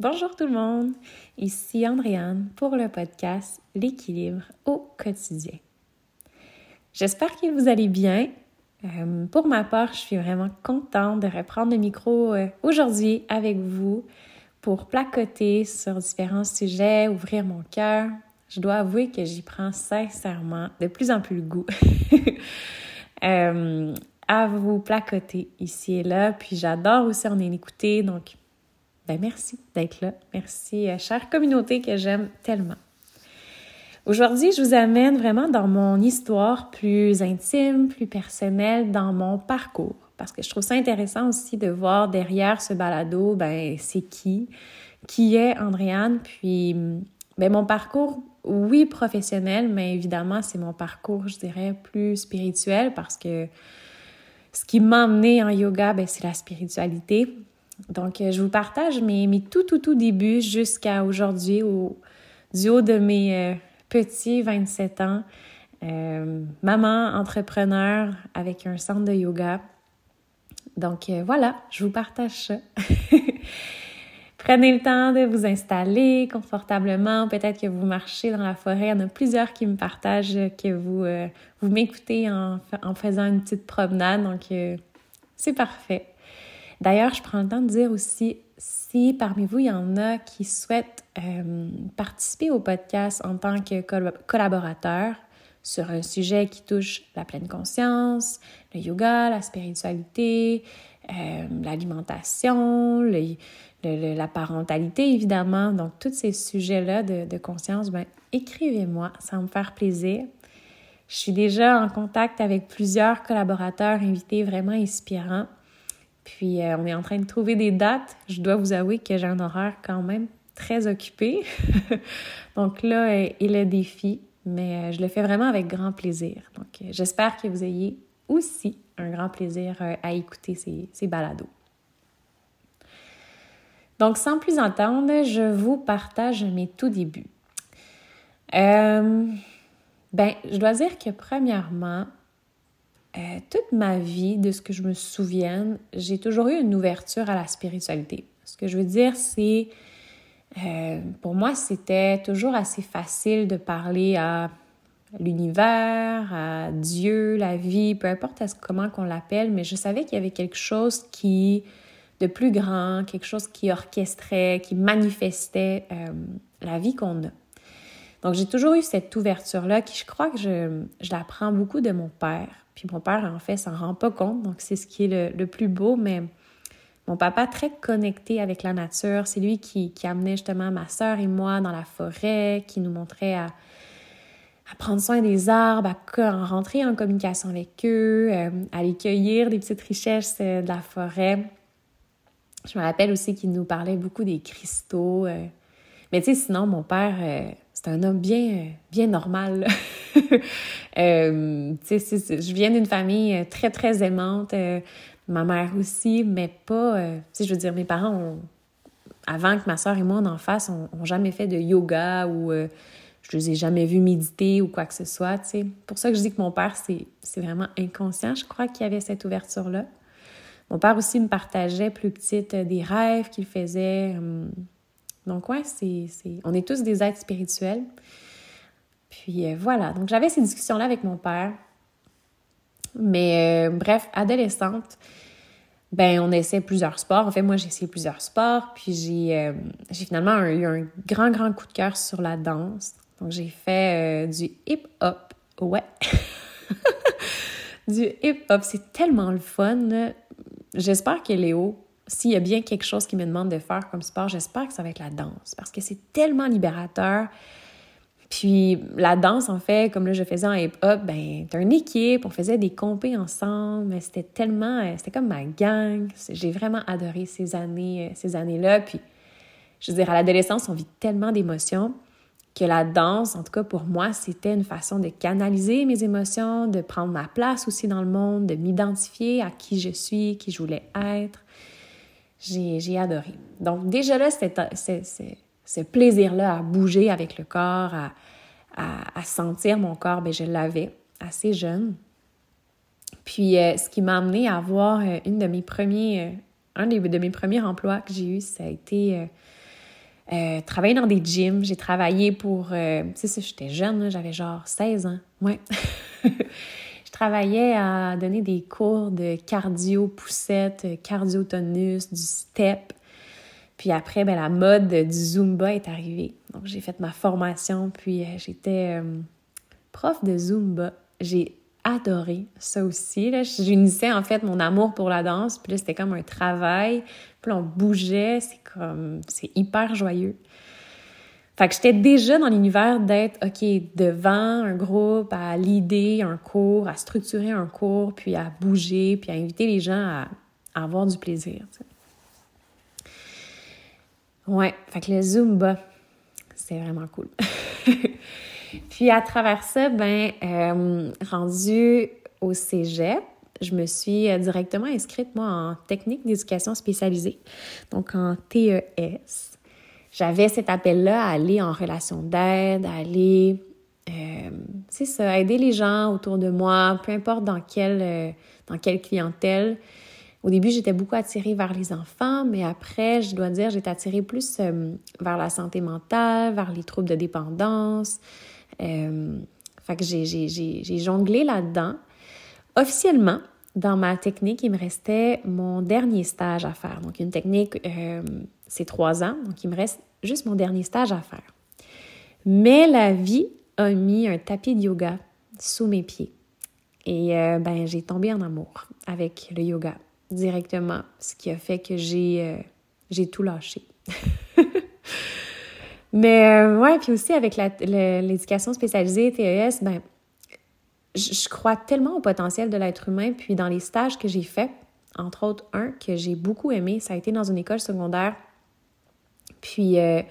Bonjour tout le monde, ici Andréane pour le podcast L'équilibre au quotidien. J'espère que vous allez bien. Euh, pour ma part, je suis vraiment contente de reprendre le micro euh, aujourd'hui avec vous pour placoter sur différents sujets, ouvrir mon cœur. Je dois avouer que j'y prends sincèrement de plus en plus le goût. Euh, à vous placoter ici et là. Puis j'adore aussi en écouter. Donc, ben merci d'être là. Merci, chère communauté que j'aime tellement. Aujourd'hui, je vous amène vraiment dans mon histoire plus intime, plus personnelle, dans mon parcours. Parce que je trouve ça intéressant aussi de voir derrière ce balado, ben, c'est qui, qui est Andréane, puis ben, mon parcours, oui, professionnel, mais évidemment, c'est mon parcours, je dirais, plus spirituel parce que ce qui m'a emmené en yoga, ben, c'est la spiritualité. Donc, je vous partage mes, tout, tout, tout débuts jusqu'à aujourd'hui, au, du haut de mes euh, petit, 27 ans, euh, maman entrepreneur avec un centre de yoga. Donc euh, voilà, je vous partage ça. Prenez le temps de vous installer confortablement. Peut-être que vous marchez dans la forêt. Il y en a plusieurs qui me partagent que vous, euh, vous m'écoutez en, en, faisant une petite promenade. Donc, c'est parfait. D'ailleurs, je prends le temps de dire aussi si parmi vous, il y en a qui souhaitent euh, participer au podcast en tant que collaborateur sur un sujet qui touche la pleine conscience, le yoga, la spiritualité, euh, l'alimentation, la parentalité, évidemment. Donc, tous ces sujets-là de, conscience, ben, écrivez-moi, ça va me faire plaisir. Je suis déjà en contact avec plusieurs collaborateurs invités vraiment inspirants. Puis, euh, on est en train de trouver des dates. Je dois vous avouer que j'ai un horaire quand même très occupé. Donc là est le défi, mais euh, je le fais vraiment avec grand plaisir. Donc, euh, j'espère que vous ayez aussi un grand plaisir à écouter ces, ces balados. Donc, sans plus attendre, je vous partage mes tout débuts. ben, je dois dire que premièrement, euh, toute ma vie, de ce que je me souvienne, j'ai toujours eu une ouverture à la spiritualité. Ce que je veux dire, c'est, euh, pour moi, c'était toujours assez facile de parler à l'univers, à Dieu, la vie, peu importe comment qu'on l'appelle, mais je savais qu'il y avait quelque chose qui de plus grand, quelque chose qui orchestrait, qui manifestait euh, la vie qu'on a. Donc j'ai toujours eu cette ouverture-là qui, je crois que je, je la prends beaucoup de mon père. Puis mon père, en fait, s'en rend pas compte, donc c'est ce qui est le, plus beau, mais mon papa, très connecté avec la nature, c'est lui qui, qui, amenait justement ma sœur et moi dans la forêt, qui nous montrait à, à prendre soin des arbres, à, rentrer en communication avec eux, euh, à aller cueillir des petites richesses euh, de la forêt. Je me rappelle aussi qu'il nous parlait beaucoup des cristaux. Euh. Mais tu sais, sinon, mon père, c'est un homme bien, bien normal. euh, je viens d'une famille euh, très, très aimante. Euh, ma mère aussi, mais pas... Euh, je veux dire, mes parents, avant que ma soeur et moi, on en fasse, ont, jamais fait de yoga ou je les ai jamais vus méditer ou quoi que ce soit. C'est pour ça que je dis que mon père, c'est vraiment inconscient. Je crois qu'il y avait cette ouverture-là. Mon père aussi me partageait plus petite des rêves qu'il faisait. Hum, donc, ouais, c'est, on est tous des êtres spirituels. Puis euh, voilà, donc j'avais ces discussions-là avec mon père. Mais euh, bref, adolescente, ben on essaie plusieurs sports. En fait, moi, j'ai essayé plusieurs sports. Puis j'ai, euh, finalement eu un grand, grand coup de cœur sur la danse. Donc j'ai fait du hip-hop. Ouais. du hip-hop, c'est tellement le fun. J'espère que Léo, s'il y a bien quelque chose qu'il me demande de faire comme sport, j'espère que ça va être la danse parce que c'est tellement libérateur. Puis la danse, en fait, comme là je faisais en hip-hop, ben t'as une équipe, on faisait des compés ensemble, c'était tellement, euh, c'était comme ma gang. J'ai vraiment adoré ces années, euh, ces années-là. Puis, je veux dire, à l'adolescence, on vit tellement d'émotions que la danse, en tout cas pour moi, c'était une façon de canaliser mes émotions, de prendre ma place aussi dans le monde, de m'identifier à qui je suis, qui je voulais être j'ai adoré. Donc déjà là, ce plaisir-là à bouger avec le corps, à, à, sentir mon corps, ben, je l'avais assez jeune. Puis euh, ce qui m'a amené à avoir euh, une de mes premiers, euh, un de mes premiers emplois que j'ai eu, ça a été travailler dans des gyms. J'ai travaillé pour... Tu sais, j'étais jeune, j'avais genre 16 ans. Ouais. travaillais à donner des cours de cardio, poussette, cardio tonus, du step. Puis après, ben, la mode du Zumba est arrivée. Donc, j'ai fait ma formation, puis euh, j'étais prof de Zumba. J'ai adoré ça aussi. J'unissais en fait mon amour pour la danse, puis là, c'était comme un travail. Puis on bougeait, c'est comme... C'est hyper joyeux. Fait que j'étais déjà dans l'univers d'être, OK, devant un groupe, à l'idée un cours, à structurer un cours, puis à bouger, puis à inviter les gens à, avoir du plaisir. Ouais, fait que le Zumba, c'est vraiment cool. Puis à travers ça, ben, euh, rendu au cégep, je me suis euh, directement inscrite, moi, en technique d'éducation spécialisée, donc en TES. J'avais cet appel-là à aller en relation d'aide, à aller, euh, c'est ça, aider les gens autour de moi, peu importe dans quelle, dans quelle clientèle. Au début, j'étais beaucoup attirée vers les enfants, mais après, je dois dire, j'étais attirée plus vers la santé mentale, vers les troubles de dépendance, euh, fait que j'ai jonglé là-dedans. Officiellement, dans ma technique, il me restait mon dernier stage à faire. Donc, une technique, euh, c'est trois ans, donc il me reste juste mon dernier stage à faire. Mais la vie a mis un tapis de yoga sous mes pieds. Et euh, ben, j'ai tombé en amour avec le yoga directement, ce qui a fait que j'ai j'ai tout lâché. Mais euh, ouais, puis aussi avec l'éducation spécialisée, TES, ben, je crois tellement au potentiel de l'être humain. Puis dans les stages que j'ai faits, entre autres un que j'ai beaucoup aimé, ça a été dans une école secondaire. Puis euh,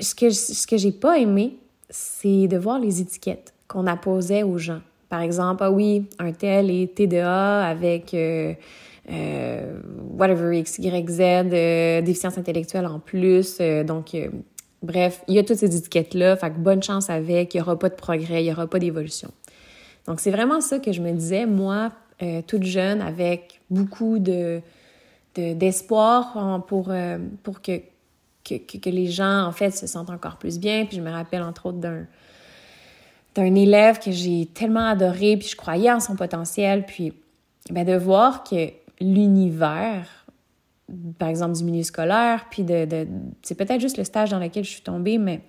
ce que, ce que j'ai pas aimé, c'est de voir les étiquettes qu'on apposait aux gens. Par exemple, ah oui, un tel est TDA avec euh, euh, whatever, X, Y, Z, euh, déficience intellectuelle en plus. Euh, donc, bref, il y a toutes ces étiquettes-là. Fait que bonne chance avec, il n'y aura pas de progrès, il n'y aura pas d'évolution. Donc, c'est vraiment ça que je me disais, moi, toute jeune, avec beaucoup de, d'espoir pour, pour que, que, que, les gens, en fait, se sentent encore plus bien. Puis je me rappelle, entre autres, d'un d'un élève que j'ai tellement adoré, puis je croyais en son potentiel, puis ben, de voir que l'univers, par exemple du milieu scolaire, puis de, c'est peut-être juste le stage dans lequel je suis tombée, mais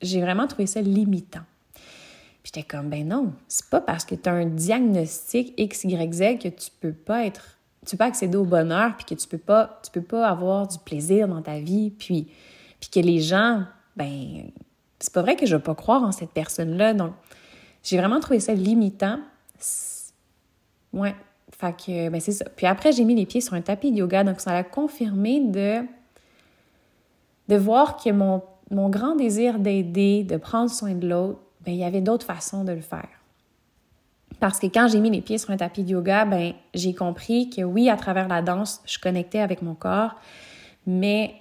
j'ai vraiment trouvé ça limitant. Puis j'étais comme, ben non, c'est pas parce que tu as un diagnostic X, Y, Z que tu peux pas être, tu peux accéder au bonheur, puis que tu peux pas, tu peux pas avoir du plaisir dans ta vie, puis, puis que les gens, ben, c'est pas vrai que je vais pas croire en cette personne-là. Donc, j'ai vraiment trouvé ça limitant. Ouais, fait que, ben c'est ça. Puis après, j'ai mis les pieds sur un tapis de yoga, donc ça a confirmé de, de voir que mon, mon grand désir d'aider, de prendre soin de l'autre, ben il y avait d'autres façons de le faire. Parce que quand j'ai mis les pieds sur un tapis de yoga, ben j'ai compris que oui, à travers la danse, je connectais avec mon corps, mais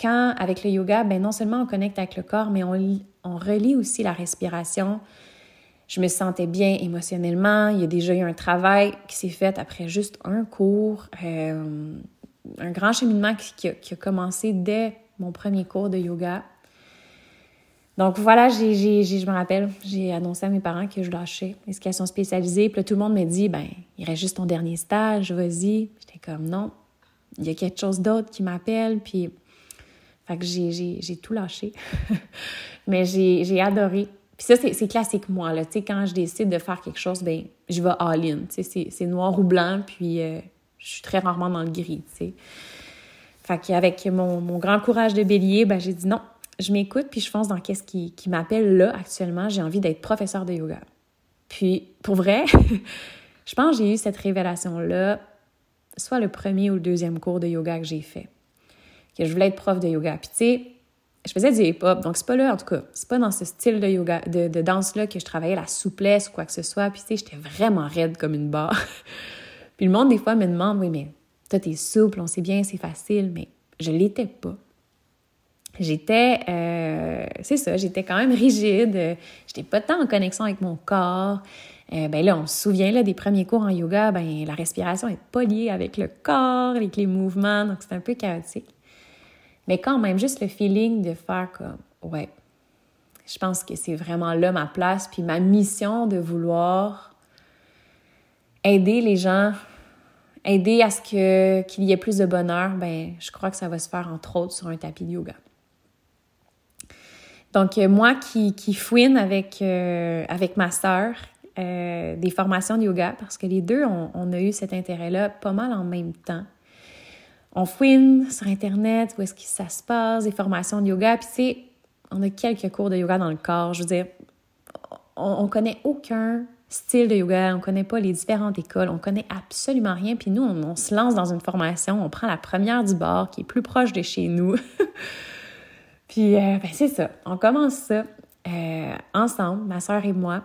quand, avec le yoga, ben non seulement on connecte avec le corps, mais on, on relie aussi la respiration, je me sentais bien émotionnellement. Il y a déjà eu un travail qui s'est fait après juste un cours, euh, un grand cheminement qui, a, commencé dès mon premier cours de yoga. Donc voilà, j'ai, je me rappelle, j'ai annoncé à mes parents que je lâchais l'éducation spécialisée. Puis là, tout le monde m'a dit, ben, il reste juste ton dernier stage, vas-y. J'étais comme, non, il y a quelque chose d'autre qui m'appelle. Puis, fait que j'ai, tout lâché. Mais j'ai adoré. Puis ça, c'est classique, moi. Là. sais, quand je décide de faire quelque chose, ben je vais all-in. C'est noir ou blanc, puis euh, je suis très rarement dans le gris. sais. Fait qu'avec mon, mon grand courage de bélier, ben, j'ai dit non, je m'écoute, puis je fonce dans qu'est-ce qui, qui m'appelle là actuellement. J'ai envie d'être professeur de yoga. Puis, pour vrai, je pense que j'ai eu cette révélation-là, soit le premier ou le deuxième cours de yoga que j'ai fait. Que je voulais être prof de yoga. Puis, tu sais, je faisais du hip-hop, donc c'est pas là, en tout cas, c'est pas dans ce style de yoga, de, danse-là que je travaillais la souplesse ou quoi que ce soit. Puis, tu sais, j'étais vraiment raide comme une barre. puis le monde, des fois, me demande, oui, mais toi, t'es souple, on sait bien, c'est facile, mais je l'étais pas. J'étais, euh, c'est ça, j'étais quand même rigide, j'étais pas tant en connexion avec mon corps. Euh, ben là, on se souvient là, des premiers cours en yoga, ben la respiration est pas liée avec le corps, avec les mouvements, donc c'est un peu chaotique. Mais quand même, juste le feeling de faire comme, ouais, je pense que c'est vraiment là ma place, puis ma mission de vouloir aider les gens, aider à ce que qu'il y ait plus de bonheur, ben je crois que ça va se faire entre autres sur un tapis de yoga. Donc euh, moi qui, fouine avec, euh, ma sœur euh, des formations de yoga, parce que les deux, on, a eu cet intérêt-là pas mal en même temps. On fouine sur Internet, où est-ce que ça se passe, des formations de yoga, puis tu on a quelques cours de yoga dans le corps. Je veux dire, on, on connaît aucun style de yoga, on connaît pas les différentes écoles, on connaît absolument rien. Puis nous, on, se lance dans une formation, on prend la première du bord qui est plus proche de chez nous. puis euh, ben, c'est ça, on commence ça euh, ensemble, ma soeur et moi,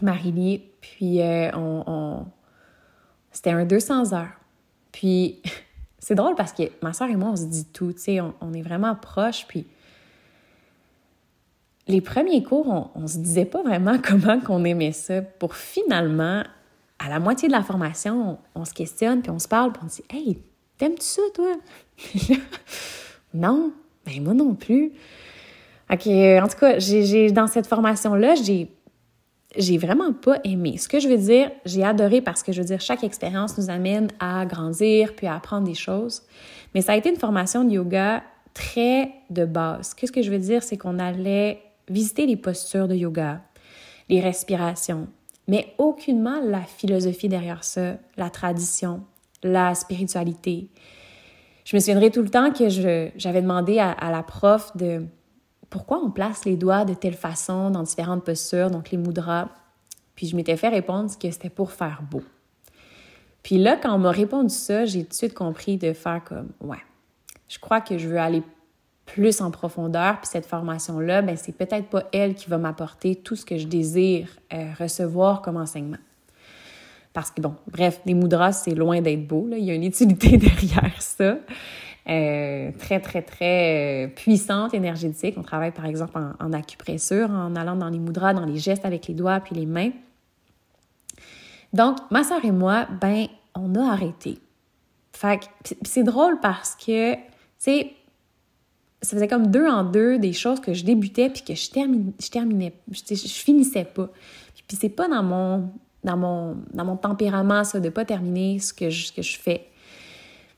Marie-Lie. Puis euh, on, c'était un 200 heures. Puis c'est drôle parce que ma soeur et moi, on se dit tout, tu sais, on, on est vraiment proches. Puis les premiers cours, on, se disait pas vraiment comment qu'on aimait ça pour finalement, à la moitié de la formation, on, se questionne, puis on se parle, puis on dit Hey, t'aimes-tu ça, toi? non, ben moi non plus. OK, en tout cas, dans cette formation-là, j'ai, j'ai vraiment pas aimé. Ce que je veux dire, j'ai adoré parce que je veux dire, chaque expérience nous amène à grandir puis à apprendre des choses. Mais ça a été une formation de yoga très de base. Qu'est-ce que je veux dire? C'est qu'on allait visiter les postures de yoga, les respirations, mais aucunement la philosophie derrière ça, la tradition, la spiritualité. Je me souviendrai tout le temps que j'avais demandé à, la prof de pourquoi on place les doigts de telle façon dans différentes postures, donc les mudras. Puis je m'étais fait répondre que c'était pour faire beau. Puis là, quand on m'a répondu ça, j'ai tout de suite compris de faire comme, ouais, je crois que je veux aller plus en profondeur. Puis cette formation-là, ben, c'est peut-être pas elle qui va m'apporter tout ce que je désire euh, recevoir comme enseignement. Parce que, bon, bref, des moudras, c'est loin d'être beau. Là. Il y a une utilité derrière ça. Euh, très, très, très euh, puissante, énergétique. On travaille, par exemple, en, en, acupressure, en allant dans les moudras, dans les gestes avec les doigts puis les mains. Donc, ma soeur et moi, ben, on a arrêté. Fait que, c'est drôle parce que, tu sais, ça faisait comme deux en deux des choses que je débutais puis que je, termine, je terminais, je, finissais pas. Puis, c'est pas dans mon, dans mon, dans mon tempérament, ça, de pas terminer ce que je, que je fais.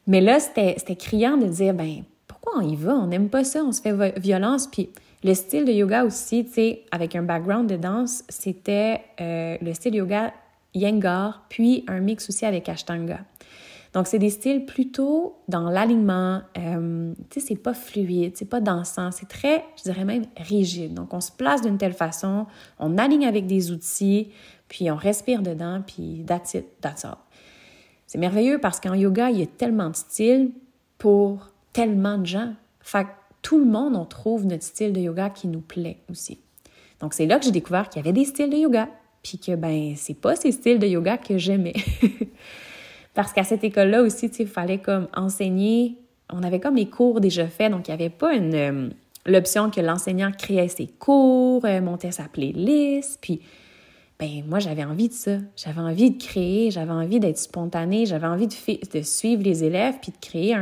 Mais là, c'était criant de dire, ben, pourquoi on y va? On n'aime pas ça, on se fait violence. Puis le style de yoga aussi, tu sais, avec un background de danse, c'était euh, le style yoga Yengar, puis un mix aussi avec Ashtanga. Donc, c'est des styles plutôt dans l'alignement. Euh, tu sais, c'est pas fluide, c'est pas dansant, c'est très, je dirais même, rigide. Donc, on se place d'une telle façon, on aligne avec des outils, puis on respire dedans, puis that's it, that's. C'est merveilleux parce qu'en yoga, il y a tellement de styles pour tellement de gens. Fait que tout le monde, on trouve notre style de yoga qui nous plaît aussi. Donc, c'est là que j'ai découvert qu'il y avait des styles de yoga, puis que, ben, c'est pas ces styles de yoga que j'aimais. Parce qu'à cette école-là aussi, il fallait comme enseigner. On avait comme les cours déjà faits, donc il n'y avait pas une euh, l'option que l'enseignant créait ses cours, euh, montait sa playlist, puis ben moi j'avais envie de ça. J'avais envie de créer, j'avais envie d'être spontanée, j'avais envie de, de, suivre les élèves puis de créer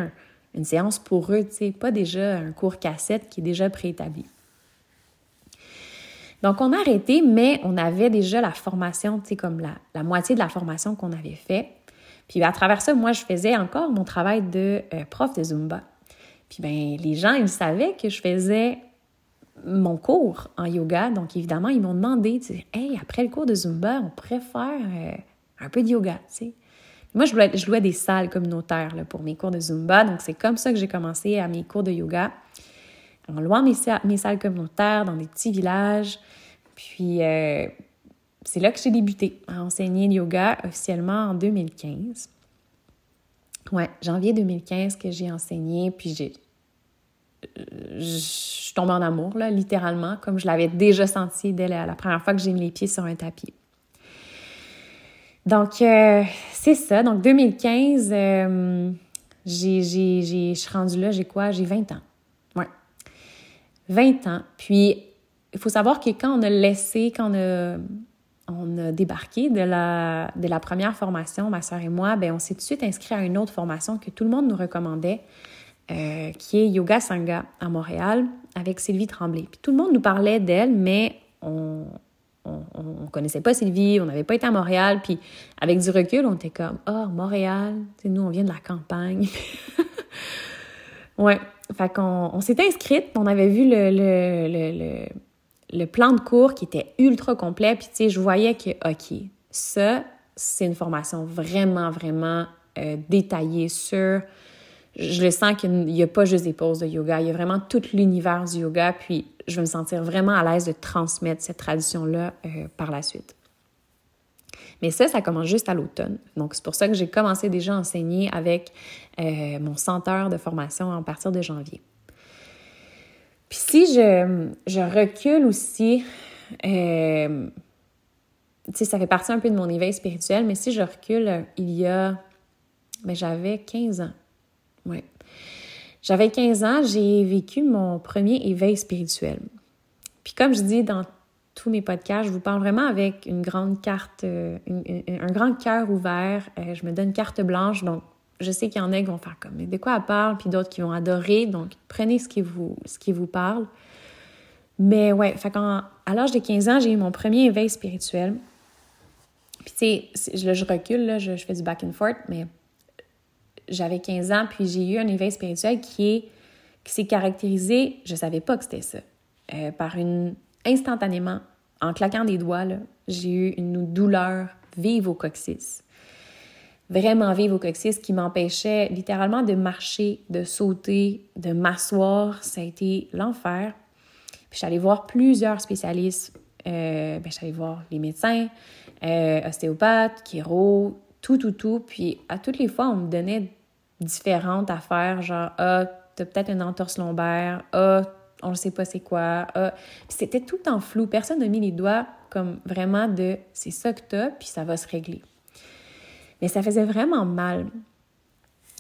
une séance pour eux, tu sais, pas déjà un cours cassette qui est déjà préétabli. Donc, on a arrêté, mais on avait déjà la formation, tu sais, comme la, la moitié de la formation qu'on avait fait. Puis à travers ça, moi, je faisais encore mon travail de euh, prof de Zumba. Puis ben les gens, ils savaient que je faisais mon cours en yoga. Donc évidemment, ils m'ont demandé, tu sais, hey, après le cours de Zumba, on pourrait faire euh, un peu de yoga, tu sais. Moi, je louais, je louais, des salles communautaires là, pour mes cours de Zumba. Donc, c'est comme ça que j'ai commencé à mes cours de yoga, en louant mes, salles communautaires dans des petits villages. Puis, euh, c'est là que j'ai débuté à enseigner le yoga officiellement en 2015. Ouais, janvier 2015 que j'ai enseigné, puis j'ai. Je suis tombée en amour, littéralement, comme je l'avais déjà senti dès la, première fois que j'ai mis les pieds sur un tapis. Donc, euh, c'est ça. Donc, 2015, euh, j'ai, je suis rendue là, j'ai quoi? J'ai 20 ans. Ouais. 20 ans. Puis, il faut savoir que quand on a laissé, quand on a débarqué de la, de la première formation, ma soeur et moi, ben on s'est tout de suite inscrit à une autre formation que tout le monde nous recommandait. Euh, qui est Yoga Sangha à Montréal avec Sylvie Tremblay. Puis tout le monde nous parlait d'elle, mais on, on, connaissait pas Sylvie, on n'avait pas été à Montréal, puis avec du recul, on était comme oh, Montréal, nous on vient de la campagne. ouais, fait qu'on on, s'était inscrite, on avait vu le, plan de cours qui était ultra complet, puis tu sais, je voyais que, OK, ça, c'est une formation vraiment, vraiment euh, détaillée sur je le sens qu'il n'y a pas juste des poses de yoga, il y a vraiment tout l'univers du yoga, puis je vais me sentir vraiment à l'aise de transmettre cette tradition-là euh, par la suite. Mais ça, ça commence juste à l'automne. Donc, c'est pour ça que j'ai commencé déjà à enseigner avec euh, mon centre de formation à partir de janvier. Puis si je, recule aussi, euh, tu sais, ça fait partie un peu de mon éveil spirituel, mais si je recule, il y a, ben, j'avais 15 ans. J'avais 15 ans, j'ai vécu mon premier éveil spirituel. Puis comme je dis dans tous mes podcasts, je vous parle vraiment avec une grande carte, euh, un grand cœur ouvert. Euh, je me donne carte blanche, donc je sais qu'il y en a qui vont faire comme, mais de quoi elle parle, puis d'autres qui vont adorer. Donc prenez ce qui vous, ce qui vous parle. Mais ouais, fait quand, à l'âge de 15 ans, j'ai eu mon premier éveil spirituel. Puis tu sais, je, je recule, là, je, je fais du back and forth, mais j'avais 15 ans, puis j'ai eu un éveil spirituel qui est qui s'est caractérisé, je savais pas que c'était ça, euh, par une instantanément, en claquant des doigts, j'ai eu une douleur vive au coccyx. Vraiment vive au coccyx qui m'empêchait littéralement de marcher, de sauter, de m'asseoir. Ça a été l'enfer. Puis suis voir plusieurs spécialistes. Euh, ben, allée voir les médecins, euh, ostéopathes, chiro, tout, tout, tout. Puis à toutes les fois, on me donnait différentes affaires, genre, ah, t'as peut-être une entorse lombaire, ah, on ne sait pas c'est quoi, ah. C'était tout en flou. Personne n'a mis les doigts comme vraiment de c'est ça que t'as, puis ça va se régler. Mais ça faisait vraiment mal.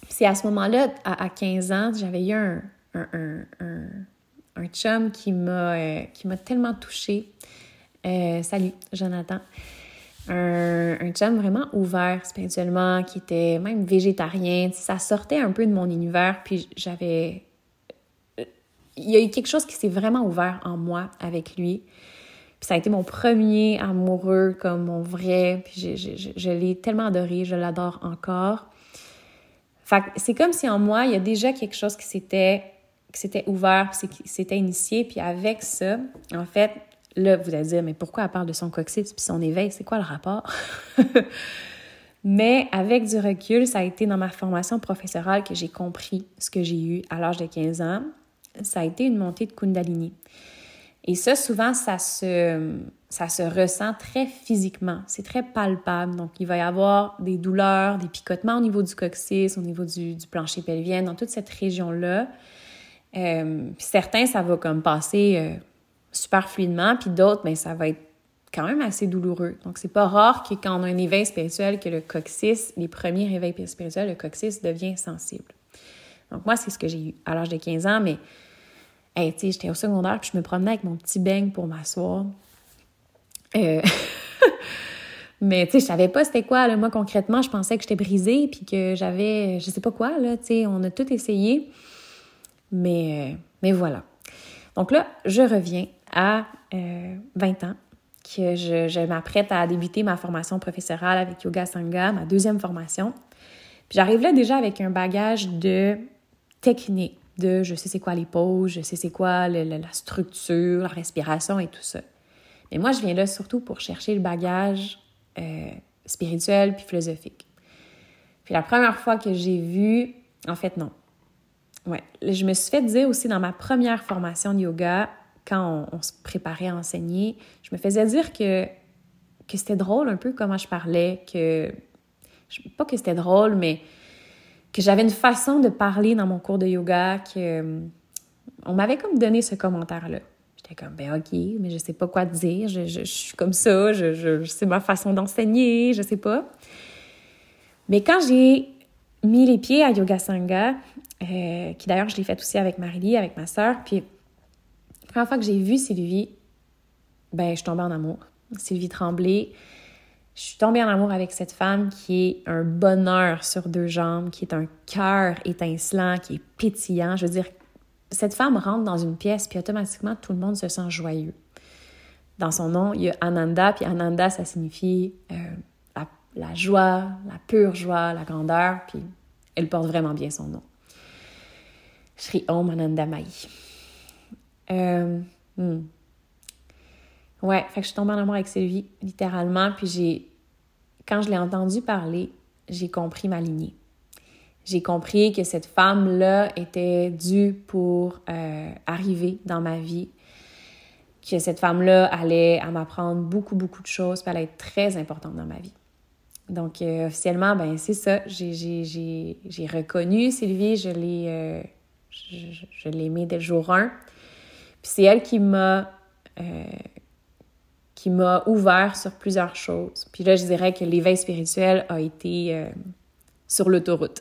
C'est à ce moment-là, à, 15 ans, j'avais eu un, un, un, un, chum qui m'a euh, tellement touchée. Euh, salut, Jonathan un, un chum vraiment ouvert spirituellement, qui était même végétarien. Ça sortait un peu de mon univers, puis j'avais... Il y a eu quelque chose qui s'est vraiment ouvert en moi avec lui. Puis ça a été mon premier amoureux, comme mon vrai. Puis je, je, je l'ai tellement adoré, je l'adore encore. Fait c'est comme si en moi, il y a déjà quelque chose qui s'était qui s'était ouvert, qui s'était initié. Puis avec ça, en fait, Là, vous allez dire, mais pourquoi elle parle de son coccyx puis son éveil? C'est quoi le rapport? mais avec du recul, ça a été dans ma formation professorale que j'ai compris ce que j'ai eu à l'âge de 15 ans. Ça a été une montée de Kundalini. Et ça, souvent, ça se, ça se ressent très physiquement. C'est très palpable. Donc, il va y avoir des douleurs, des picotements au niveau du coccyx, au niveau du, plancher pelvien, dans toute cette région-là. Euh, certains, ça va comme passer euh, super fluidement, puis d'autres, ben, ça va être quand même assez douloureux. Donc, c'est pas rare que quand on a un éveil spirituel, que le coccyx, les premiers réveils spirituels, le coccyx devient sensible. Donc, moi, c'est ce que j'ai eu à l'âge de 15 ans, mais, hey, tu j'étais au secondaire, puis je me promenais avec mon petit beigne pour m'asseoir. Euh... mais, tu sais, je savais pas c'était quoi, là. Moi, concrètement, je pensais que j'étais brisée, puis que j'avais, je sais pas quoi, là, tu sais, on a tout essayé. Mais, euh, mais voilà. Donc là, je reviens à 20 euh, ans, que je, m'apprête à débuter ma formation professorale avec Yoga Sangha, ma deuxième formation. Puis j'arrive là déjà avec un bagage de technique, de je sais c'est quoi les poses, je sais c'est quoi la structure, la respiration et tout ça. Mais moi, je viens là surtout pour chercher le bagage euh, spirituel puis philosophique. Puis la première fois que j'ai vu, en fait non, ouais, je me suis fait dire aussi dans ma première formation de yoga, quand on, se préparait à enseigner, je me faisais dire que, que c'était drôle un peu comment je parlais, que pas que c'était drôle, mais que j'avais une façon de parler dans mon cours de yoga que on m'avait comme donné ce commentaire-là. J'étais comme ben ok, mais je sais pas quoi dire, je, je, suis comme ça, je, je c'est ma façon d'enseigner, je sais pas. Mais quand j'ai mis les pieds à Yoga Sangha, euh, qui d'ailleurs je l'ai fait aussi avec Marie, avec ma sœur, puis première fois que j'ai vu Sylvie, ben, je tombais en amour. Sylvie Tremblay, Je suis tombée en amour avec cette femme qui est un bonheur sur deux jambes, qui est un cœur étincelant, qui est pétillant. Je veux dire, cette femme rentre dans une pièce, puis automatiquement, tout le monde se sent joyeux. Dans son nom, il y a Ananda, puis Ananda, ça signifie euh, la, joie, la pure joie, la grandeur, puis elle porte vraiment bien son nom. Shri Om Ananda Mai. Euh, hmm. Ouais, fait que je suis tombée en amour avec Sylvie, littéralement, puis j'ai, quand je l'ai entendu parler, j'ai compris ma lignée. J'ai compris que cette femme-là était due pour euh, arriver dans ma vie, que cette femme-là allait à m'apprendre beaucoup, beaucoup de choses, puis elle allait être très importante dans ma vie. Donc, euh, officiellement, ben c'est ça. J'ai reconnu Sylvie, je l'ai je, je aimée dès le jour 1. Puis c'est elle qui m'a qui m'a ouvert sur plusieurs choses. Puis là, je dirais que l'éveil spirituel a été sur l'autoroute.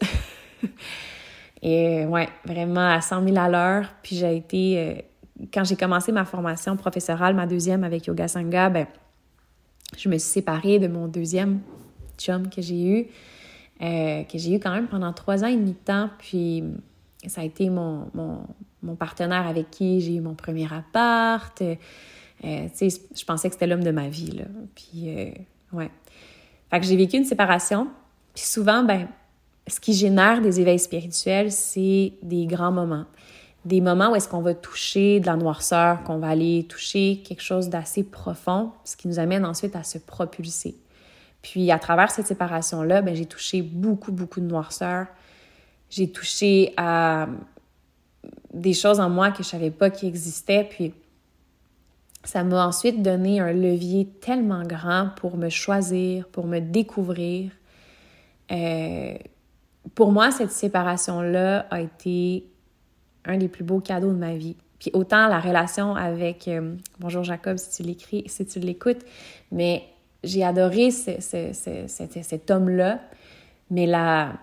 Et ouais, vraiment à 100 000 à l'heure. Puis j'ai été, euh, quand j'ai commencé ma formation professorale, ma deuxième avec Yoga Sangha, ben, je me suis séparée de mon deuxième chum que j'ai eu, euh, que j'ai eu quand même pendant trois ans et demi de temps. Puis ça a été mon, mon, mon partenaire avec qui j'ai eu mon premier appart. Euh, je pensais que c'était l'homme de ma vie, là. Puis, ouais. Fait que j'ai vécu une séparation. Puis souvent, ben, ce qui génère des éveils spirituels, c'est des grands moments. Des moments où est-ce qu'on va toucher de la noirceur, qu'on va aller toucher quelque chose d'assez profond, ce qui nous amène ensuite à se propulser. Puis à travers cette séparation-là, ben, j'ai touché beaucoup, beaucoup de noirceur. J'ai touché à des choses en moi que je savais pas qui existaient. Puis ça m'a ensuite donné un levier tellement grand pour me choisir, pour me découvrir. Euh, pour moi, cette séparation-là a été un des plus beaux cadeaux de ma vie. Puis autant la relation avec euh, Bonjour Jacob, si tu l'écris, si tu l'écoutes, mais j'ai adoré cet homme-là, mais la,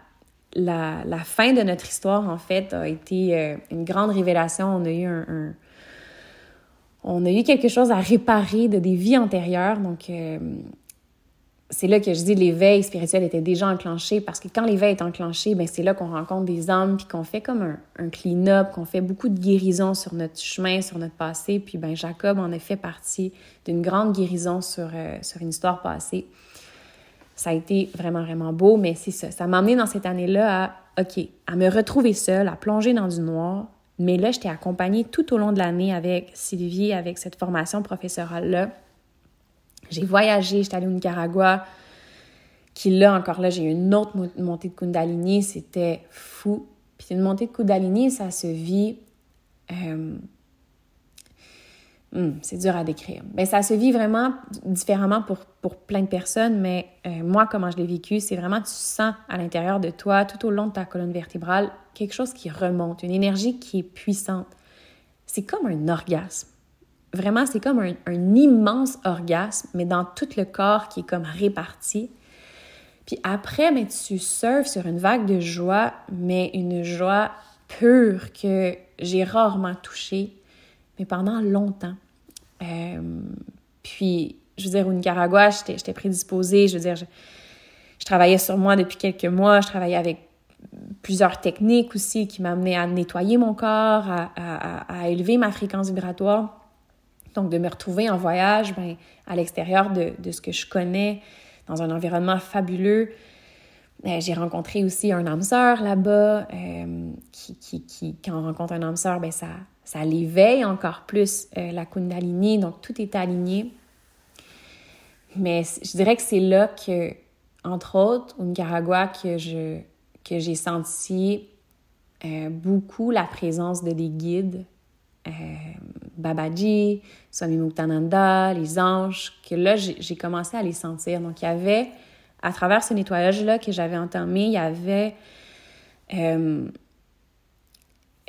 la, fin de notre histoire, en fait, a été euh, une grande révélation. On a eu un, on a eu quelque chose à réparer de des vies antérieures. Donc, euh, c'est là que je dis l'éveil spirituel était déjà enclenché parce que quand l'éveil est enclenché, ben c'est là qu'on rencontre des âmes puis qu'on fait comme un, clean-up, qu'on fait beaucoup de guérison sur notre chemin, sur notre passé. Puis ben Jacob en a fait partie d'une grande guérison sur, euh, sur une histoire passée. Ça a été vraiment, vraiment beau, mais c'est ça. Ça m'a amené dans cette année-là à, OK, à me retrouver seule, à plonger dans du noir. Mais là, j'étais accompagnée tout au long de l'année avec Sylvie, avec cette formation professorale-là j'ai voyagé, j'étais allée au Nicaragua, qui là, encore là, j'ai eu une autre montée de Kundalini, c'était fou. Puis une montée de Kundalini, ça se vit... Euh, hmm, c'est dur à décrire. Mais ça se vit vraiment différemment pour, pour plein de personnes, mais euh, moi, comment je l'ai vécu, c'est vraiment, tu sens à l'intérieur de toi, tout au long de ta colonne vertébrale, quelque chose qui remonte, une énergie qui est puissante. C'est comme un orgasme vraiment, c'est comme un, immense orgasme, mais dans tout le corps qui est comme réparti. Puis après, mais tu surfes sur une vague de joie, mais une joie pure que j'ai rarement touchée, mais pendant longtemps. Euh, puis, je veux dire, au Nicaragua, j'étais prédisposée. Je veux dire, je, travaillais sur moi depuis quelques mois. Je travaillais avec plusieurs techniques aussi qui m'amenaient à nettoyer mon corps, à élever ma fréquence vibratoire. Donc, de me retrouver en voyage ben, à l'extérieur de, de, ce que je connais, dans un environnement fabuleux. Euh, j'ai rencontré aussi un âme sœur là-bas, euh, qui, qui, qui, quand on rencontre un âme sœur, ben, ça, ça l'éveille encore plus euh, la Kundalini, donc tout est aligné. Mais je dirais que c'est là que, entre autres, au Nicaragua, que je que j'ai senti beaucoup la présence de des guides euh, Babaji, Swami Muktananda, les anges, que là, j'ai commencé à les sentir. Donc, il y avait, à travers ce nettoyage-là que j'avais entamé, il y avait euh,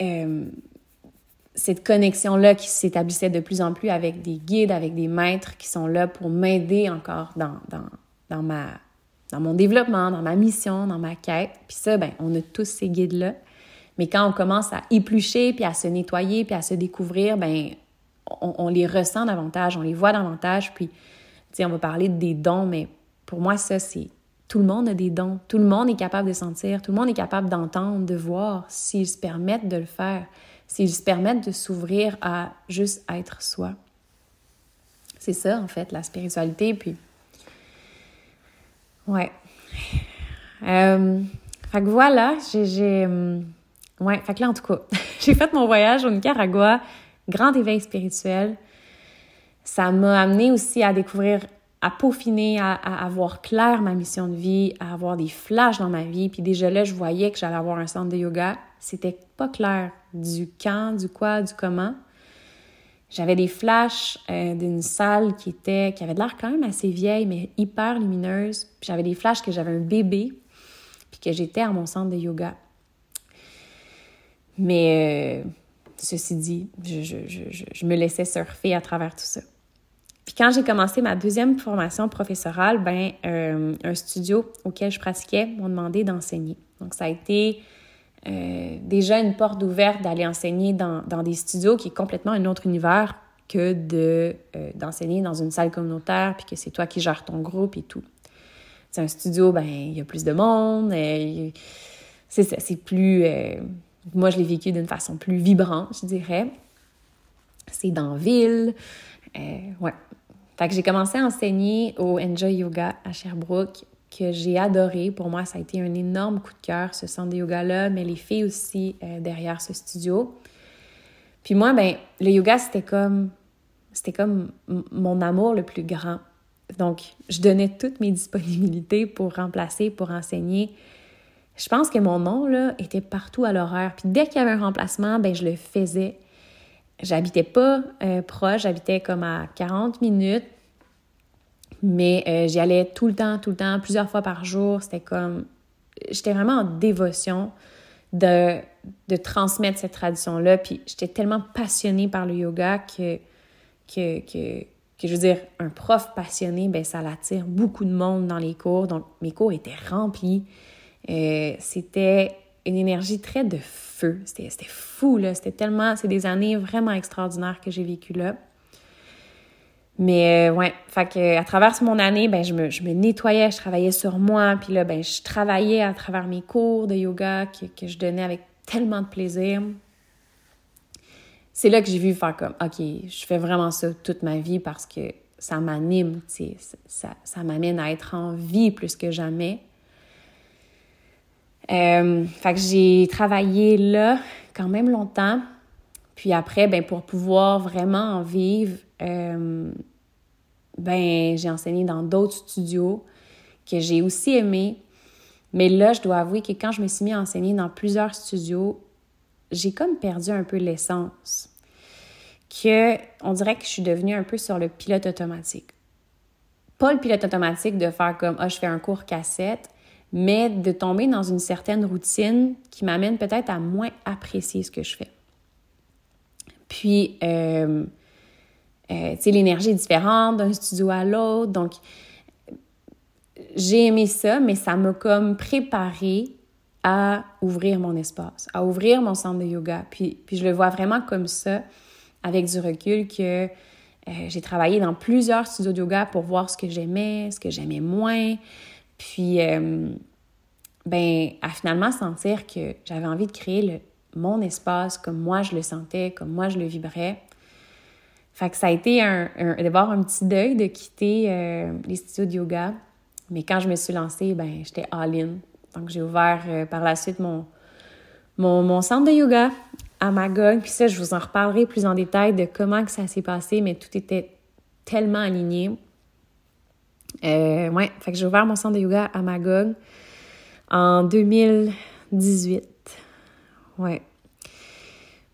euh, cette connexion-là qui s'établissait de plus en plus avec des guides, avec des maîtres qui sont là pour m'aider encore dans, dans, mon développement, dans ma mission, dans ma quête. Puis ça, ben, on a tous ces guides-là. Mais quand on commence à éplucher, puis à se nettoyer, puis à se découvrir, ben on, les ressent davantage, on les voit davantage. Puis, tu sais, on va parler des dons, mais pour moi, ça, c'est tout le monde a des dons. Tout le monde est capable de sentir. Tout le monde est capable d'entendre, de voir, s'ils se permettent de le faire, s'ils se permettent de s'ouvrir à juste être soi. C'est ça, en fait, la spiritualité. Puis, ouais. Euh, fait que voilà, j'ai. Euh, ouais, fait que là, en tout cas, j'ai fait mon voyage au Nicaragua, grand éveil spirituel. Ça m'a amené aussi à découvrir, à peaufiner, à, à, voir clair ma mission de vie, à avoir des flashs dans ma vie. Puis déjà là, je voyais que j'allais avoir un centre de yoga. C'était pas clair du quand, du quoi, du comment. J'avais des flashs euh, d'une salle qui était qui avait de l'air quand même assez vieille mais hyper lumineuse. Puis j'avais des flashs que j'avais un bébé puis que j'étais à mon centre de yoga. Mais euh, ceci dit, je, je, me laissais surfer à travers tout ça. Puis quand j'ai commencé ma deuxième formation professorale, ben euh, un studio auquel je pratiquais m'a demandé d'enseigner. Donc ça a été euh, déjà une porte ouverte d'aller enseigner dans, des studios qui est complètement un autre univers que de d'enseigner dans une salle communautaire puis que c'est toi qui gères ton groupe et tout. C'est un studio, ben, il y a plus de monde. Euh, c'est c'est plus. Euh, moi, je l'ai vécu d'une façon plus vibrante, je dirais. C'est dans ville. Euh, ouais. J'ai commencé à enseigner au Enjoy Yoga à Sherbrooke, que j'ai adoré. Pour moi, ça a été un énorme coup de cœur, ce centre de yoga-là, mais les filles aussi derrière ce studio. Puis moi, ben, le yoga, c'était comme, c'était comme mon amour le plus grand. Donc, je donnais toutes mes disponibilités pour remplacer, pour enseigner. Je pense que mon nom, là, était partout à l'horaire. Puis dès qu'il y avait un remplacement, ben je le faisais. J'habitais pas euh, proche, j'habitais comme à 40 minutes. Mais euh, j'y allais tout le temps, tout le temps, plusieurs fois par jour. C'était comme... J'étais vraiment en dévotion de, de transmettre cette tradition-là. Puis j'étais tellement passionnée par le yoga que, que, que que je veux dire, un prof passionné, ben ça l'attire beaucoup de monde dans les cours. Donc, mes cours étaient remplis. Euh, c'était une énergie très de feu. C'était fou, là. C'était tellement... C'est des années vraiment extraordinaires que j'ai vécues là. Mais euh, ouais, fait que à travers mon année, ben je me, je nettoyais, je travaillais sur moi, puis là ben je travaillais à travers mes cours de yoga que, que je donnais avec tellement de plaisir c'est là que j'ai vu faire comme, OK, je fais vraiment ça toute ma vie parce que ça m'anime, ça, ça m'amène à être en vie plus que jamais. Euh, fait que j'ai travaillé là quand même longtemps. Puis après, ben, pour pouvoir vraiment en vivre, euh, ben, j'ai enseigné dans d'autres studios que j'ai aussi aimé. Mais là, je dois avouer que quand je me suis mis à enseigner dans plusieurs studios, j'ai comme perdu un peu l'essence. Que on dirait que je suis devenue un peu sur le pilote automatique. Pas le pilote automatique de faire comme ah je fais un cours cassette, mais de tomber dans une certaine routine qui m'amène peut-être à moins apprécier ce que je fais. Puis, euh, euh, tu sais, l'énergie est différente d'un studio à l'autre. Donc, j'ai aimé ça, mais ça m'a comme préparé à ouvrir mon espace, à ouvrir mon centre de yoga. Puis, puis je le vois vraiment comme ça, avec du recul, que euh, j'ai travaillé dans plusieurs studios de yoga pour voir ce que j'aimais, ce que j'aimais moins. Puis, euh, ben, à finalement sentir que j'avais envie de créer le, mon espace comme moi je le sentais, comme moi je le vibrais. Fait que ça a été un, d'abord un petit deuil de quitter euh, les studios de yoga. Mais quand je me suis lancée, ben, j'étais all-in. Donc, j'ai ouvert euh, par la suite mon, mon, centre de yoga à Magog. Puis ça, je vous en reparlerai plus en détail de comment que ça s'est passé, mais tout était tellement aligné. Euh, ouais, fait que j'ai ouvert mon centre de yoga à Magog en 2018. Ouais.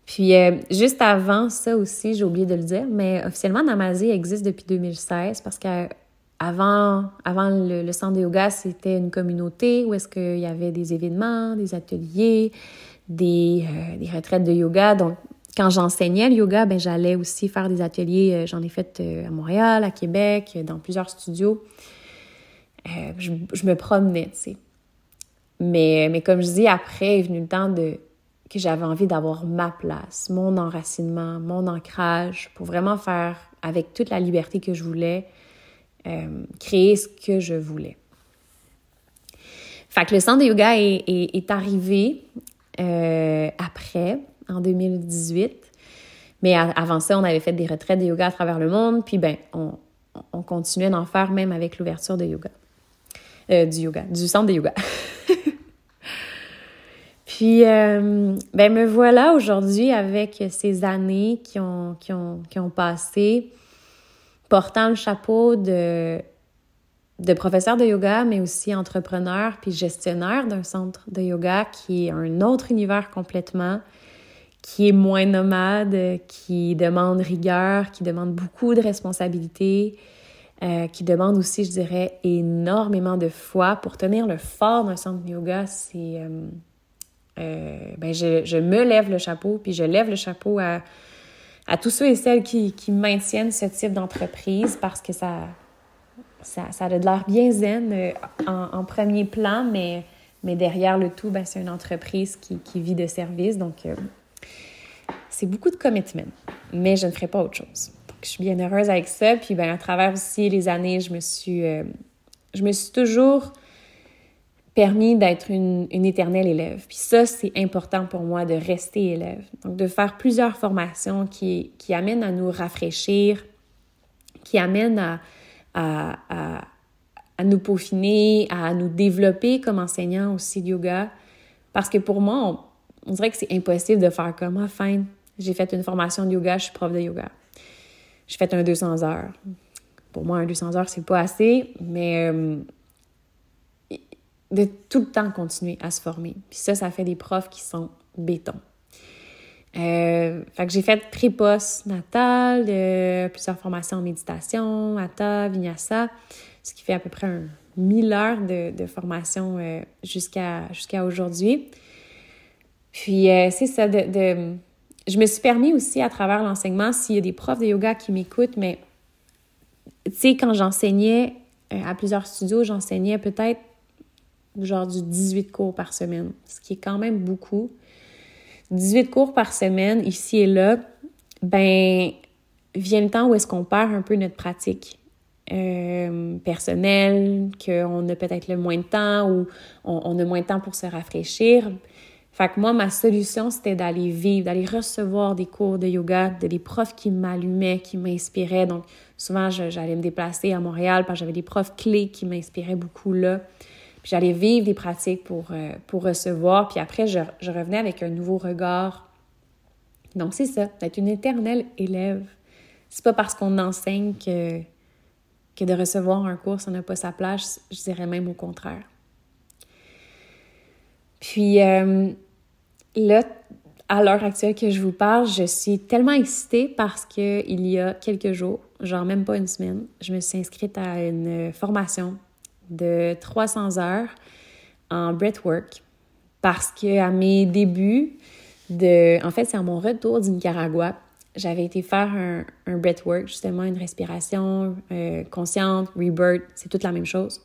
Puis euh, juste avant ça aussi, j'ai oublié de le dire, mais officiellement Namazi existe depuis 2016 parce que avant, avant le, centre de yoga, c'était une communauté où est-ce qu'il y avait des événements, des ateliers, des, euh, des retraites de yoga. Donc, quand j'enseignais le yoga, ben j'allais aussi faire des ateliers. Euh, j'en ai fait euh, à Montréal, à Québec, dans plusieurs studios. je, me promenais, tu sais. Mais, mais comme je dis, après est venu le temps de que j'avais envie d'avoir ma place, mon enracinement, mon ancrage, pour vraiment faire avec toute la liberté que je voulais, euh, créer ce que je voulais. Fait que le centre de yoga est, arrivé euh, après, en 2018. Mais avant ça, on avait fait des retraites de yoga à travers le monde, puis ben, on, on continuait d'en faire même avec l'ouverture de yoga. Euh, du yoga, du centre de yoga. puis, euh, ben me voilà aujourd'hui avec ces années qui ont, qui ont, qui ont passé, portant le chapeau de, de professeur de yoga, mais aussi entrepreneur puis gestionnaire d'un centre de yoga qui est un autre univers complètement, qui est moins nomade, qui demande rigueur, qui demande beaucoup de responsabilités, euh, qui demande aussi, je dirais, énormément de foi. Pour tenir le fort d'un centre de yoga, c'est... Euh, euh, ben je, je, me lève le chapeau, puis je lève le chapeau à, à tous ceux et celles qui, qui maintiennent ce type d'entreprise parce que ça, ça, ça a de l'air bien zen en, en, premier plan, mais, mais derrière le tout, ben, c'est une entreprise qui, qui, vit de services. Donc, c'est beaucoup de commitment, mais je ne ferai pas autre chose je suis bien heureuse avec ça. Puis ben, à travers aussi les années, je me suis, euh, je me suis toujours permis d'être une, une, éternelle élève. Puis ça, c'est important pour moi de rester élève. Donc, de faire plusieurs formations qui, qui amènent à nous rafraîchir, qui amènent à, à, à, à nous peaufiner, à nous développer comme enseignant aussi de yoga. Parce que pour moi, on, dirait que c'est impossible de faire comme, ah, fine, j'ai fait une formation de yoga, je suis prof de yoga. J'ai fait un 200 heures. Pour moi, un 200 heures, c'est pas assez, mais euh, de tout le temps continuer à se former. Puis ça, ça fait des profs qui sont béton. Euh, fait que j'ai fait tripos natal, euh, plusieurs formations en méditation, Hatha, Vinyasa, ce qui fait à peu près un 1000 heures de, de formation jusqu'à jusqu'à aujourd'hui. Puis c'est ça, de, de, je me suis permis aussi à travers l'enseignement, s'il y a des profs de yoga qui m'écoutent, mais tu sais, quand j'enseignais euh, à plusieurs studios, j'enseignais peut-être genre du 18 cours par semaine, ce qui est quand même beaucoup. 18 cours par semaine, ici et là, ben, vient le temps où est-ce qu'on perd un peu notre pratique euh, personnelle, qu'on a peut-être le moins de temps ou on, a moins de temps pour se rafraîchir. Fait que moi, ma solution, c'était d'aller vivre, d'aller recevoir des cours de yoga, de des profs qui m'allumaient, qui m'inspiraient. Donc, souvent, j'allais me déplacer à Montréal parce que j'avais des profs clés qui m'inspiraient beaucoup là. Puis j'allais vivre des pratiques pour, euh, pour recevoir. Puis après, je, je revenais avec un nouveau regard. Donc, c'est ça, d'être une éternelle élève. C'est pas parce qu'on enseigne que, que de recevoir un cours, ça n'a pas sa place. Je dirais même au contraire. Puis, euh, là, à l'heure actuelle que je vous parle, je suis tellement excitée parce que il y a quelques jours, genre même pas une semaine, je me suis inscrite à une formation de 300 heures en breathwork parce que à mes débuts de, en fait, c'est à mon retour du Nicaragua, j'avais été faire un, un breathwork, justement une respiration euh, consciente, rebirth, c'est toute la même chose.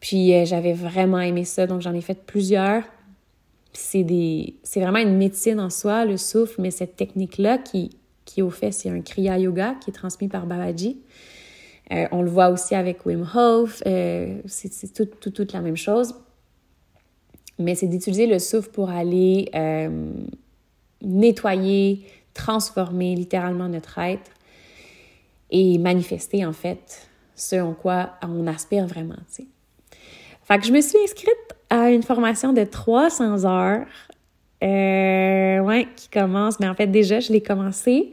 Puis euh, j'avais vraiment aimé ça, donc j'en ai fait plusieurs c'est des c'est vraiment une médecine en soi le souffle mais cette technique là qui qui au fait c'est un kriya yoga qui est transmis par Babaji. Euh, on le voit aussi avec Wim Hof euh, c'est tout, tout, toute la même chose. Mais c'est d'utiliser le souffle pour aller euh, nettoyer transformer littéralement notre être et manifester en fait ce en quoi on aspire vraiment tu sais. Fait que je me suis inscrite à une formation de 300 heures, euh, qui commence, mais en fait déjà, je l'ai commencé.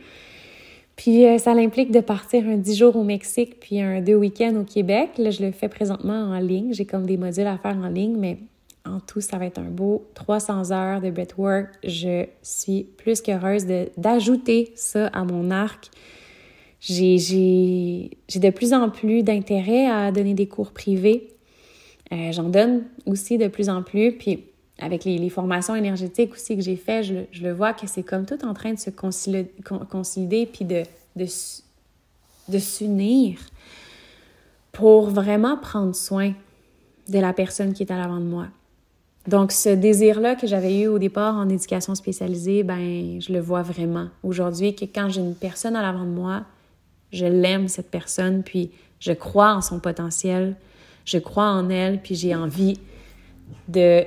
Puis euh, ça l'implique de partir un 10 jours au Mexique, puis un deux week-ends au Québec. Là, je le fais présentement en ligne. J'ai comme des modules à faire en ligne, mais en tout, ça va être un beau 300 heures de breathwork. Je suis plus qu'heureuse d'ajouter ça à mon arc. J'ai de plus en plus d'intérêt à donner des cours privés euh, j'en donne aussi de plus en plus. Puis avec les, formations énergétiques aussi que j'ai fait, je, le vois que c'est comme tout en train de se concilier, puis de, de, de s'unir pour vraiment prendre soin de la personne qui est à l'avant de moi. Donc, ce désir-là que j'avais eu au départ en éducation spécialisée, ben, je le vois vraiment aujourd'hui que quand j'ai une personne à l'avant de moi, je l'aime, cette personne, puis je crois en son potentiel, je crois en elle, puis j'ai envie de,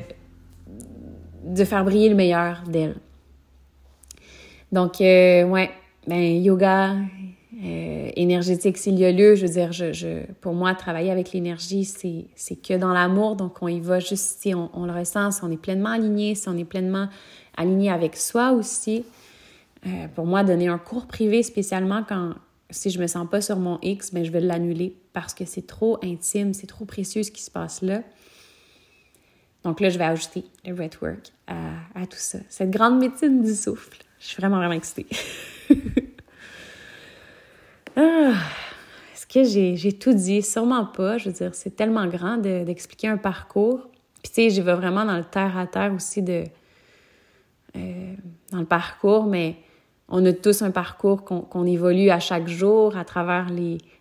faire briller le meilleur d'elle. Donc, euh, ouais, ben, yoga, euh, énergétique, s'il y a lieu, je veux dire, je, je, pour moi, travailler avec l'énergie, c'est que dans l'amour, donc on y va juste si on, on, le ressent, si on est pleinement aligné, si on est pleinement aligné avec soi aussi. Euh, pour moi, donner un cours privé spécialement quand si je me sens pas sur mon X, ben, je vais l'annuler parce que c'est trop intime, c'est trop précieux ce qui se passe là. Donc là, je vais ajouter le breathwork à, tout ça. Cette grande médecine du souffle. Je suis vraiment, vraiment excitée. ah, Est-ce que j'ai tout dit? Sûrement pas. Je veux dire, c'est tellement grand d'expliquer un parcours. Puis tu sais, j'y vais vraiment dans le terre à terre aussi de... Euh, dans le parcours, mais on a tous un parcours qu'on évolue à chaque jour à travers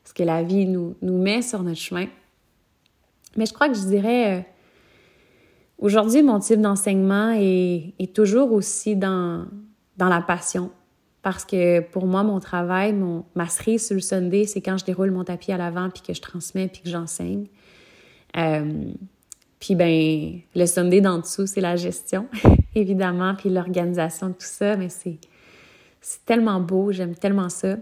ce que la vie nous, met sur notre chemin. Mais je crois que je dirais, euh, aujourd'hui, mon type d'enseignement est, toujours aussi dans, la passion. Parce que pour moi, mon travail, mon, ma cerise sur le Sunday, c'est quand je déroule mon tapis à l'avant, puis que je transmets, puis que j'enseigne. Euh, puis ben, le Sunday d'en dessous, c'est la gestion, évidemment, puis l'organisation tout ça, mais c'est c'est tellement beau, j'aime tellement ça.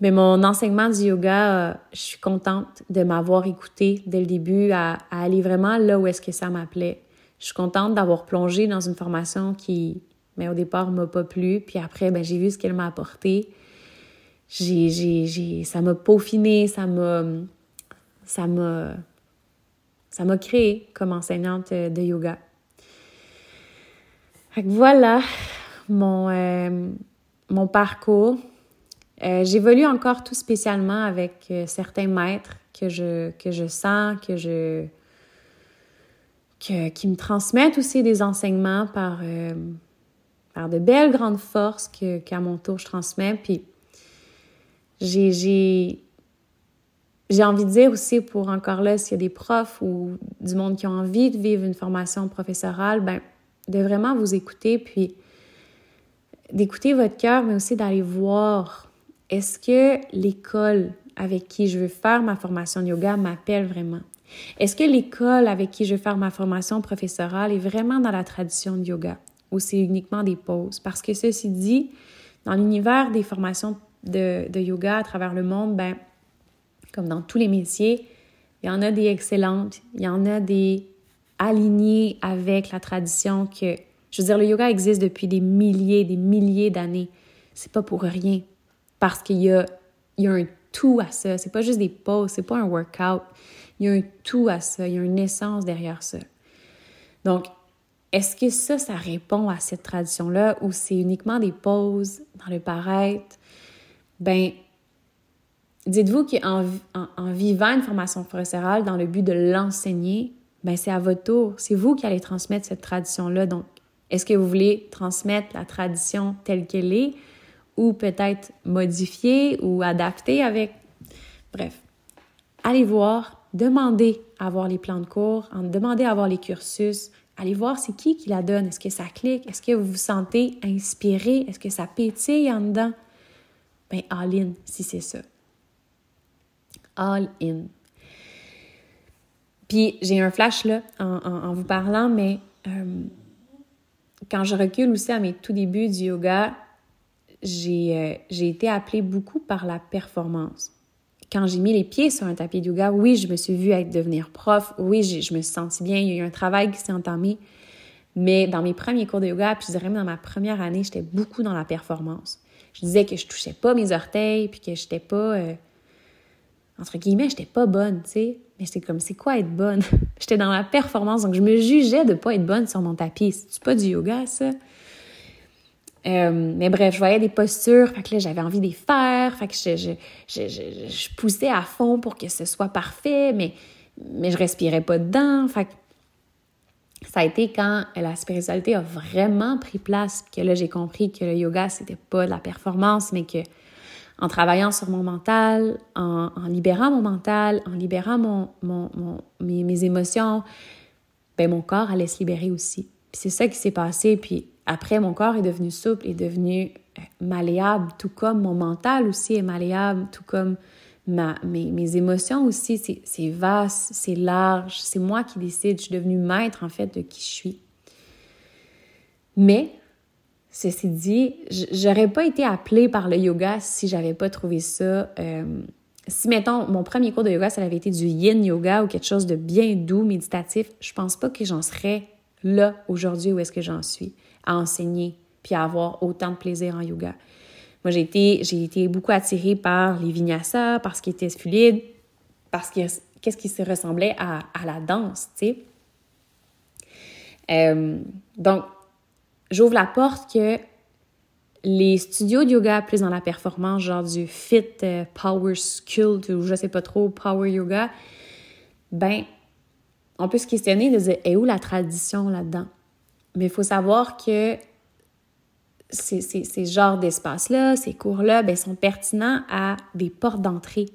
Mais mon enseignement du yoga, euh, je suis contente de m'avoir écouté dès le début, à, aller vraiment là où est-ce que ça m'appelait. Je suis contente d'avoir plongé dans une formation qui, mais au départ, m'a pas plu. Puis après, ben, j'ai vu ce qu'elle m'a apporté. J'ai, j'ai, j'ai, ça m'a peaufiné, ça m'a, ça m'a, ça m'a créé comme enseignante de yoga. Voilà, mon, euh, mon parcours. Euh, J'évolue encore tout spécialement avec euh, certains maîtres que je, que je sens, que je, que, qui me transmettent aussi des enseignements par, par de belles grandes forces qu'à mon tour je transmets. Puis j'ai envie de dire aussi pour encore là, s'il y a des profs ou du monde qui ont envie de vivre une formation professorale, ben, de vraiment vous écouter puis d'écouter votre cœur, mais aussi d'aller voir est-ce que l'école avec qui je veux faire ma formation de yoga m'appelle vraiment? Est-ce que l'école avec qui je veux faire ma formation professorale est vraiment dans la tradition de yoga ou c'est uniquement des pauses? Parce que ceci dit, dans l'univers des formations de, de, yoga à travers le monde, ben, comme dans tous les métiers, il y en a des excellentes, il y en a des alignées avec la tradition que je veux dire, le yoga existe depuis des milliers, des milliers d'années. C'est pas pour rien. Parce qu'il y a, il y a un tout à ça. C'est pas juste des poses, c'est pas un workout. Il y a un tout à ça. Il y a une essence derrière ça. Donc, est-ce que ça, ça répond à cette tradition-là ou c'est uniquement des poses dans le paraître? Ben, dites-vous qu'en en, vivant une formation professorale dans le but de l'enseigner, ben c'est à votre tour. C'est vous qui allez transmettre cette tradition-là. Est-ce que vous voulez transmettre la tradition telle qu'elle est ou peut-être modifier ou adapter avec... Bref, allez voir, demandez à voir les plans de cours, demandez à voir les cursus, allez voir c'est qui qui la donne, est-ce que ça clique, est-ce que vous vous sentez inspiré, est-ce que ça pétille en dedans? Ben, all in, si c'est ça. All in. Puis j'ai un flash là en, vous parlant, mais euh, quand je recule aussi à mes tout débuts du yoga, j'ai euh, été appelée beaucoup par la performance. Quand j'ai mis les pieds sur un tapis de yoga, oui, je me suis vue être devenir prof, oui, je me suis sentie bien, il y a eu un travail qui s'est entamé, mais dans mes premiers cours de yoga, puis je dirais même dans ma première année, j'étais beaucoup dans la performance. Je disais que je touchais pas mes orteils, puis que j'étais pas, euh, entre guillemets, j'étais pas bonne, tu sais. Mais c'est comme, c'est quoi être bonne? J'étais dans la performance, donc je me jugeais de pas être bonne sur mon tapis. C'est pas du yoga, ça? Euh, mais bref, je voyais des postures, fait que là, j'avais envie de les faire, fait que je, je, poussais à fond pour que ce soit parfait, mais, mais je respirais pas dedans. Fait que ça a été quand la spiritualité a vraiment pris place, que là, j'ai compris que le yoga, c'était pas de la performance, mais que en travaillant sur mon mental, en, libérant mon mental, en libérant mon, mes, émotions, ben mon corps allait se libérer aussi. C'est ça qui s'est passé. Puis après, mon corps est devenu souple, est devenu euh, malléable, tout comme mon mental aussi est malléable, tout comme ma, mes, mes émotions aussi. C'est vaste, c'est large, c'est moi qui décide. Je suis devenue maître, en fait, de qui je suis. Mais, ceci dit, j'aurais pas été appelée par le yoga si j'avais pas trouvé ça. Euh, si, mettons, mon premier cours de yoga, ça avait été du yin yoga ou quelque chose de bien doux, méditatif, je pense pas que j'en serais là aujourd'hui où est-ce que j'en suis, à enseigner puis à avoir autant de plaisir en yoga. Moi, j'ai été, j'ai été beaucoup attirée par les vinyasa, parce qu'ils étaient fluides, parce qu'est-ce qui se ressemblait à, à la danse, tu sais. Euh, donc, j'ouvre la porte que les studios de yoga plus dans la performance, genre du fit euh, power skill ou je sais pas trop, power yoga, ben, on peut se questionner de dire, est où la tradition là-dedans? Mais il faut savoir que ces, ces, ces genres d'espaces-là, ces cours-là, ben, sont pertinents à des portes d'entrée.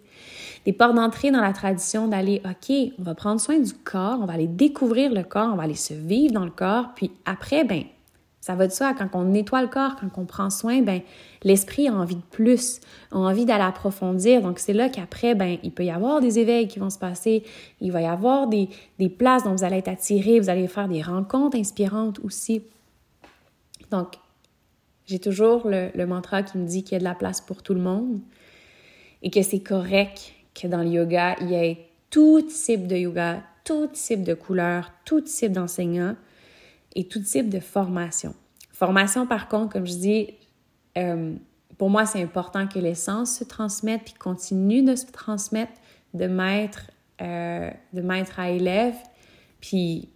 Des portes d'entrée dans la tradition d'aller, OK, on va prendre soin du corps, on va aller découvrir le corps, on va aller se vivre dans le corps, puis après, ben, ça va de soi, quand on nettoie le corps, quand on prend soin, ben, l'esprit a envie de plus, a envie d'aller approfondir. Donc, c'est là qu'après, ben, il peut y avoir des éveils qui vont se passer, il va y avoir des, des places dont vous allez être attirés, vous allez faire des rencontres inspirantes aussi. Donc, j'ai toujours le, mantra qui me dit qu'il y a de la place pour tout le monde et que c'est correct que dans le yoga, il y ait tout type de yoga, tout type de couleur, tout type d'enseignants et tout type de formation. Formation, par contre, comme je dis, euh, pour moi, c'est important que l'essence se transmette puis continue de se transmettre de maître, euh, à élève. Puis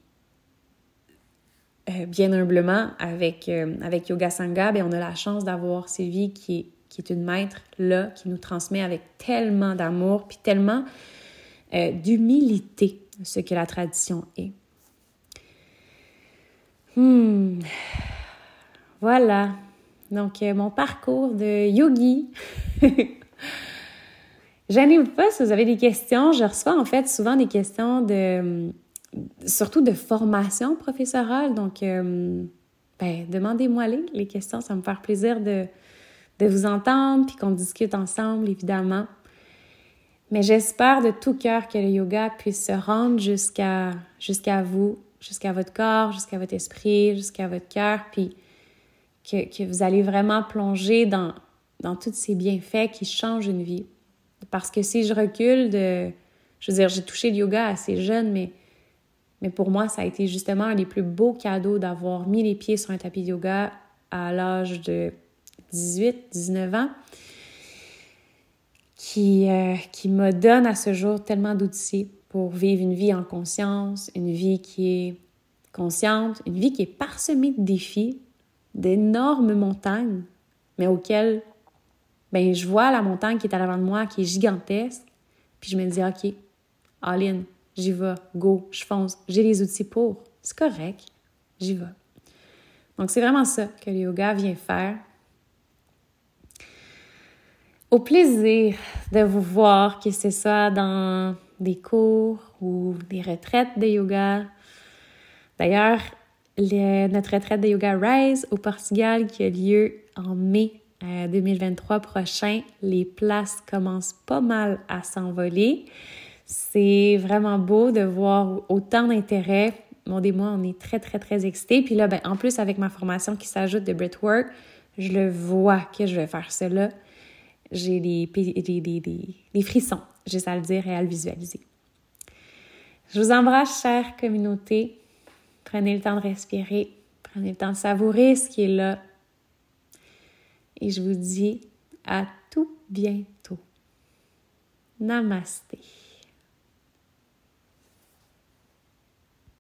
euh, bien humblement, avec, avec Yoga Sangha, bien, on a la chance d'avoir Sylvie qui est, qui est une maître là, qui nous transmet avec tellement d'amour, puis tellement d'humilité ce que la tradition est. Hmm. Voilà. Donc, mon parcours de yogi. J'anime pas si vous avez des questions. Je reçois en fait souvent des questions de surtout de formation professorale. Donc, euh, ben, demandez-moi les, questions. Ça me faire plaisir de, de vous entendre puis qu'on discute ensemble, évidemment. Mais j'espère de tout cœur que le yoga puisse se rendre jusqu'à jusqu'à vous, jusqu'à votre corps, jusqu'à votre esprit, jusqu'à votre cœur, puis que, que, vous allez vraiment plonger dans, dans tous ces bienfaits qui changent une vie. Parce que si je recule de... Je veux dire, j'ai touché le yoga assez jeune, mais mais pour moi, ça a été justement un des plus beaux cadeaux d'avoir mis les pieds sur un tapis de yoga à l'âge de 18, 19 ans, qui, euh, qui me donne à ce jour tellement d'outils pour vivre une vie en conscience, une vie qui est consciente, une vie qui est parsemée de défis, d'énormes montagnes, mais auxquelles ben, je vois la montagne qui est à l'avant de moi, qui est gigantesque, puis je me dis, OK, all in, j'y vais, go, je fonce, j'ai les outils pour, c'est correct, j'y vais. Donc, c'est vraiment ça que le yoga vient faire. Au plaisir de vous voir, que ce soit dans des cours ou des retraites de yoga. D'ailleurs, notre retraite de yoga Rise au Portugal qui a lieu en mai 2023 euh, prochain, les places commencent pas mal à s'envoler. C'est vraiment beau de voir autant d'intérêt. Mon et moi, on est très, très, très excités. Puis là, ben, en plus, avec ma formation qui s'ajoute de Breathwork, je le vois que je vais faire cela. J'ai des, frissons, juste à le dire et à le visualiser. Je vous embrasse, chère communauté. Prenez le temps de respirer. Prenez le temps de savourer ce qui est là. Et je vous dis à tout bientôt. Namaste.